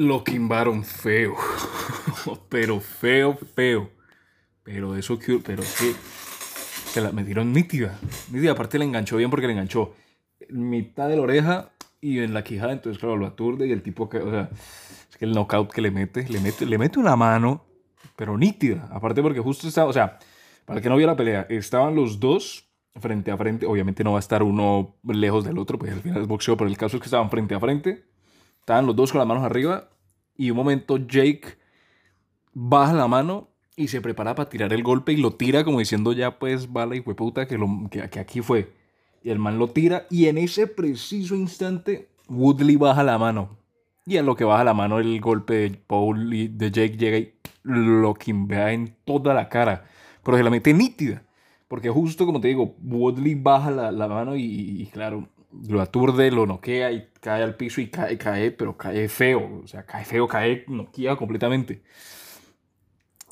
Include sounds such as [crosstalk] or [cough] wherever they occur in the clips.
Lo quimbaron feo. [laughs] pero feo, feo. Pero eso que. Pero que. Se la metieron nítida. Nítida. Aparte le enganchó bien porque le enganchó en mitad de la oreja y en la quijada. Entonces, claro, lo aturde y el tipo que. O sea, es que el knockout que le mete, le mete, le mete una mano, pero nítida. Aparte porque justo estaba. O sea, para que no vio la pelea, estaban los dos frente a frente. Obviamente no va a estar uno lejos del otro, pues al final es boxeo, pero el caso es que estaban frente a frente. Estaban los dos con las manos arriba y un momento Jake baja la mano y se prepara para tirar el golpe y lo tira como diciendo ya pues bala y puta que, que, aquí fue. Y el man lo tira y en ese preciso instante Woodley baja la mano. Y en lo que baja la mano el golpe de Paul y de Jake llega y lo quimbea en toda la cara. Pero se la mete nítida. Porque justo como te digo, Woodley baja la mano y, claro, lo aturde, lo noquea y cae al piso y cae, cae, pero cae feo. O sea, cae feo, cae, noquea completamente.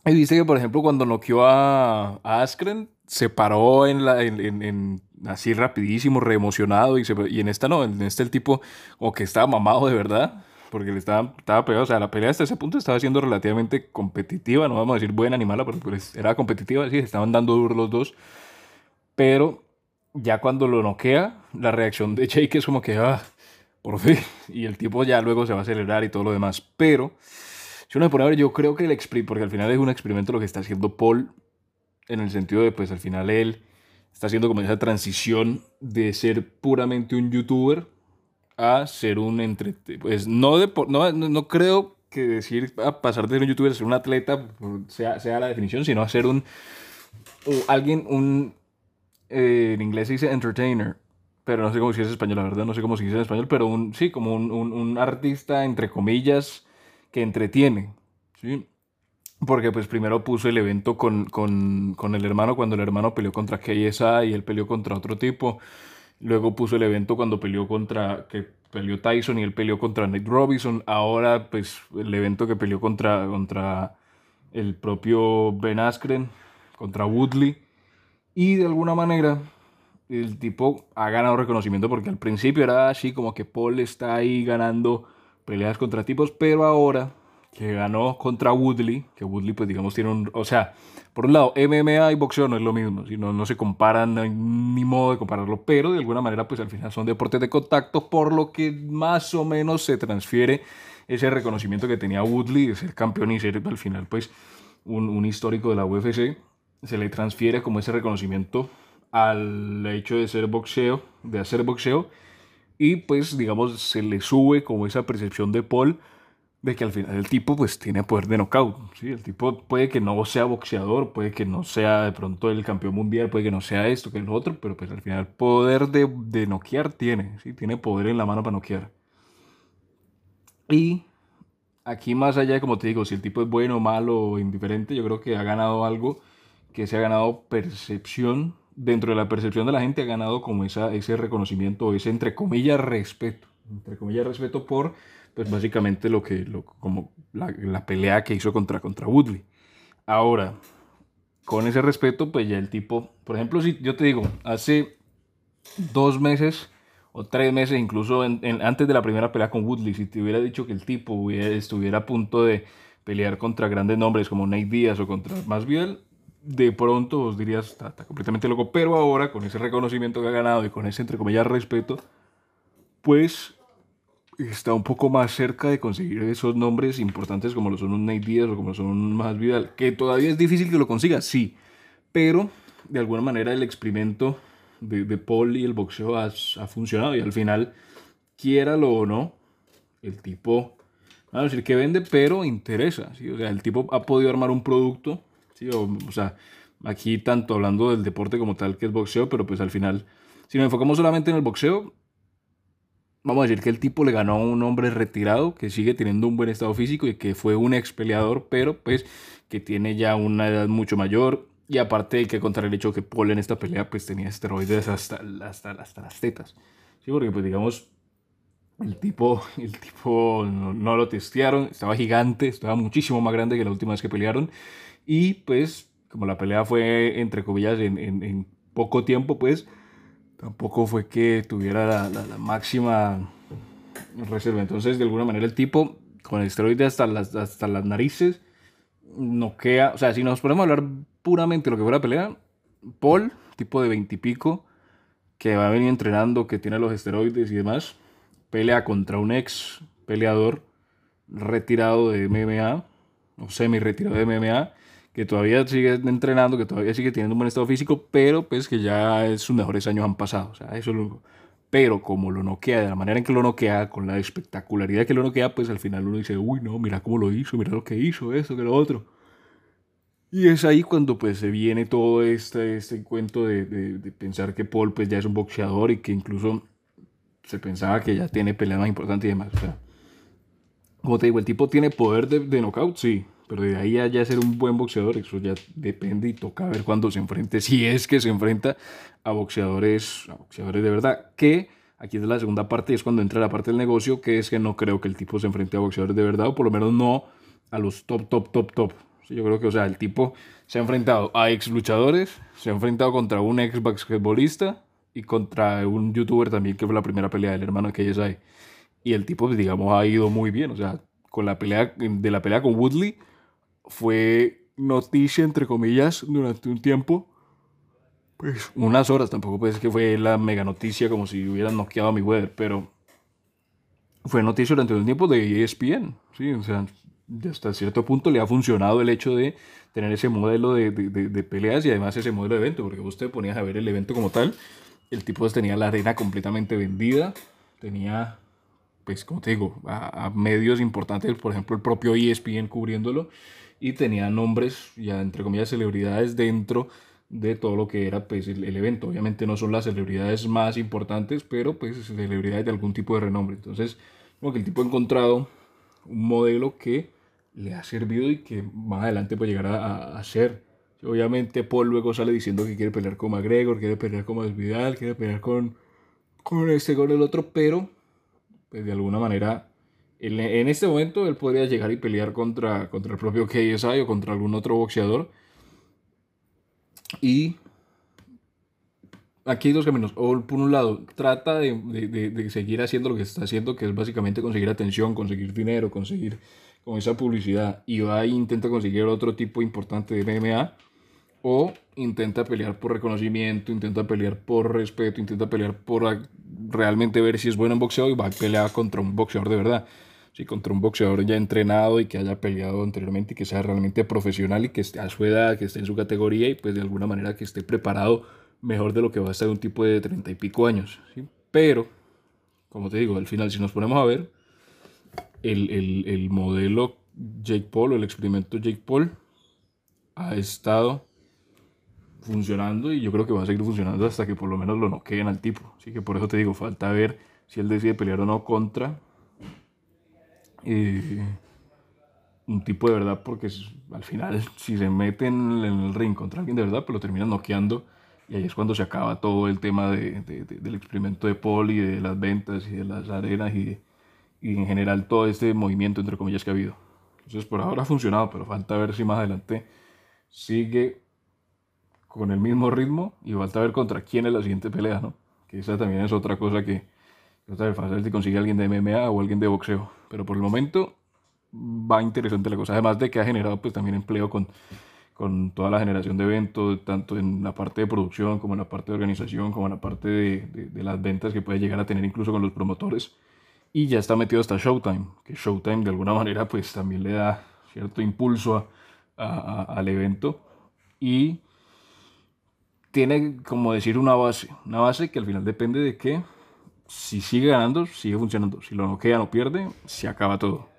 Y dice que, por ejemplo, cuando noqueó a, Askren, se paró en la, en, en, así rapidísimo, reemocionado. Y, y en esta no, en este el tipo como que estaba mamado de verdad porque le estaba, estaba pegado. O sea, la pelea hasta ese punto estaba siendo relativamente competitiva. No vamos a decir buena ni mala, pero pues era competitiva. Sí, estaban dando duro los dos. Pero ya cuando lo noquea, la reacción de Jake es como que, ah, por fin. Y el tipo ya luego se va a acelerar y todo lo demás. Pero, si uno se pone a ver, yo creo que el experimento, porque al final es un experimento lo que está haciendo Paul, en el sentido de, pues al final él está haciendo como esa transición de ser puramente un youtuber a ser un entre pues no, de, no, no creo que decir a pasar de ser un youtuber a ser un atleta sea, sea la definición, sino a ser un alguien, un eh, en inglés se dice entertainer, pero no sé cómo se dice en español, la verdad, no sé cómo se dice en español, pero un, sí, como un, un, un artista, entre comillas, que entretiene, ¿sí? Porque pues primero puso el evento con, con, con el hermano cuando el hermano peleó contra KSI y él peleó contra otro tipo. Luego puso el evento cuando peleó contra, que peleó Tyson y él peleó contra Nate Robinson. Ahora, pues, el evento que peleó contra, contra el propio Ben Askren, contra Woodley. Y de alguna manera, el tipo ha ganado reconocimiento porque al principio era así como que Paul está ahí ganando peleas contra tipos, pero ahora que ganó contra Woodley, que Woodley pues digamos tiene un, o sea, por un lado MMA y boxeo no es lo mismo, no se comparan, no hay ni modo de compararlo, pero de alguna manera pues al final son deportes de contacto, por lo que más o menos se transfiere ese reconocimiento que tenía Woodley de ser campeón y ser al final pues un, un histórico de la UFC, se le transfiere como ese reconocimiento al hecho de ser boxeo, de hacer boxeo, y pues digamos se le sube como esa percepción de Paul, de que al final el tipo pues tiene poder de knockout, ¿sí? El tipo puede que no sea boxeador, puede que no sea de pronto el campeón mundial, puede que no sea esto, que lo otro, pero pues al final poder de, de noquear tiene, ¿sí? Tiene poder en la mano para noquear. Y aquí más allá como te digo, si el tipo es bueno, malo o indiferente, yo creo que ha ganado algo que se ha ganado percepción, dentro de la percepción de la gente ha ganado como esa, ese reconocimiento, ese entre comillas respeto, entre comillas respeto por pues básicamente lo que, lo, como la, pelea que hizo contra, contra Woodley. Ahora, con ese respeto, pues ya el tipo, por ejemplo, si yo te digo, hace dos meses o tres meses, incluso antes de la primera pelea con Woodley, si te hubiera dicho que el tipo estuviera a punto de pelear contra grandes nombres como Nate Diaz o contra Masvidal, de pronto os dirías, está, completamente loco, pero ahora con ese reconocimiento que ha ganado y con ese, entre comillas, respeto, pues está un poco más cerca de conseguir esos nombres importantes como lo son un Nate Diaz o como son un Más Vidal, que todavía es difícil que lo consiga, sí, pero de alguna manera el experimento de, de Paul y el boxeo ha, ha, funcionado y al final, quiéralo o no, el tipo, a decir que vende, pero interesa, ¿sí? o sea, el tipo ha podido armar un producto, ¿sí? o, o sea, aquí tanto hablando del deporte como tal que es boxeo, pero pues al final, si nos enfocamos solamente en el boxeo, vamos a decir que el tipo le ganó a un hombre retirado que sigue teniendo un buen estado físico y que fue un ex peleador, pero pues que tiene ya una edad mucho mayor. Y aparte hay que contar el hecho que Paul en esta pelea pues tenía esteroides hasta, hasta, hasta las tetas. Sí, porque pues digamos, el tipo, el tipo no, lo testearon, estaba gigante, estaba muchísimo más grande que la última vez que pelearon. Y pues como la pelea fue entre comillas en, poco tiempo, pues tampoco fue que tuviera la, máxima reserva. Entonces, de alguna manera, el tipo con esteroides hasta las, hasta las narices, noquea. O sea, si nos ponemos a hablar puramente de lo que fue la pelea, Paul, tipo de veintipico, que va a venir entrenando, que tiene los esteroides y demás, pelea contra un ex peleador retirado de MMA, o semi retirado de MMA, que todavía sigue entrenando, que todavía sigue teniendo un buen estado físico, pero pues que ya sus mejores años han pasado. O sea, eso es lo Pero como lo noquea, de la manera en que lo noquea, con la espectacularidad que lo noquea, pues al final uno dice, uy, no, mira cómo lo hizo, mira lo que hizo, esto, que lo otro. Y es ahí cuando pues se viene todo este, este cuento de, de, pensar que Paul pues ya es un boxeador y que incluso se pensaba que ya tiene peleas más importantes y demás. O sea, como te digo, el tipo tiene poder de, de knockout, sí, pero de ahí a ya ser un buen boxeador, eso ya depende y toca ver cuando se enfrente, si es que se enfrenta a boxeadores, boxeadores de verdad, que aquí es la segunda parte es cuando entra la parte del negocio, que es que no creo que el tipo se enfrente a boxeadores de verdad, o por lo menos no a los top, top, top, top. Yo creo que, o sea, el tipo se ha enfrentado a ex luchadores, se ha enfrentado contra un ex basquetbolista y contra un youtuber también, que fue la primera pelea del hermano que ellos hay. Y el tipo, pues, digamos, ha ido muy bien. O sea, con la pelea, de la pelea con Woodley, fue noticia, entre comillas, durante un tiempo. Pues unas horas, tampoco pues que fue la mega noticia como si hubieran noqueado a mi weather, pero fue noticia durante un tiempo de ESPN, ¿sí? O sea, hasta cierto punto le ha funcionado el hecho de tener ese modelo de, de, de, peleas y además ese modelo de evento, porque vos te ponías a ver el evento como tal, el tipo pues tenía la arena completamente vendida, tenía, pues como te digo, a, medios importantes, por ejemplo el propio ESPN cubriéndolo, y tenía nombres, ya entre comillas, celebridades dentro de todo lo que era pues, el, evento. Obviamente no son las celebridades más importantes, pero pues celebridades de algún tipo de renombre. Entonces, como que el tipo ha encontrado un modelo que le ha servido y que más adelante puede llegar a, a, ser. Obviamente Paul luego sale diciendo que quiere pelear con McGregor, quiere pelear con Masvidal, quiere pelear con, con este, con el otro, pero pues de alguna manera en, este momento él podría llegar y pelear contra, contra el propio KSI o contra algún otro boxeador. Y aquí hay dos caminos. O por un lado, trata de, de, de, seguir haciendo lo que está haciendo, que es básicamente conseguir atención, conseguir dinero, conseguir con esa publicidad y va e intenta conseguir otro tipo importante de MMA o intenta pelear por reconocimiento, intenta pelear por respeto, intenta pelear por realmente ver si es bueno en boxeo y va a pelear contra un boxeador de verdad. Sí, contra un boxeador ya entrenado y que haya peleado anteriormente y que sea realmente profesional y que esté a su edad, que esté en su categoría y pues de alguna manera que esté preparado mejor de lo que va a estar un tipo de treinta y pico años. ¿sí? Pero, como te digo, al final si nos ponemos a ver, el, el, el modelo Jake Paul o el experimento Jake Paul ha estado funcionando y yo creo que va a seguir funcionando hasta que por lo menos lo noqueen al tipo. Así que por eso te digo, falta ver si él decide pelear o no contra eh, un tipo de verdad, porque al final si se meten en el ring contra alguien de verdad, pues lo terminan noqueando y ahí es cuando se acaba todo el tema de, de, del experimento de Paul y de las ventas y de las arenas y y en general todo este movimiento, entre comillas, que ha habido. Entonces, por ahora ha funcionado, pero falta ver si más adelante sigue con el mismo ritmo y falta ver contra quién es la siguiente pelea, ¿no? Que esa también es otra cosa que es fácil si consigue alguien de MMA o alguien de boxeo. Pero por el momento va interesante la cosa. Además de que ha generado pues también empleo con, con toda la generación de eventos, tanto en la parte de producción como en la parte de organización, como en la parte de, de, de las ventas que puede llegar a tener incluso con los promotores y ya está metido hasta Showtime, que Showtime de alguna manera pues también le da cierto impulso a, al evento y tiene como decir una base, una base que al final depende de que si sigue ganando, sigue funcionando, si lo noquea no pierde, se acaba todo.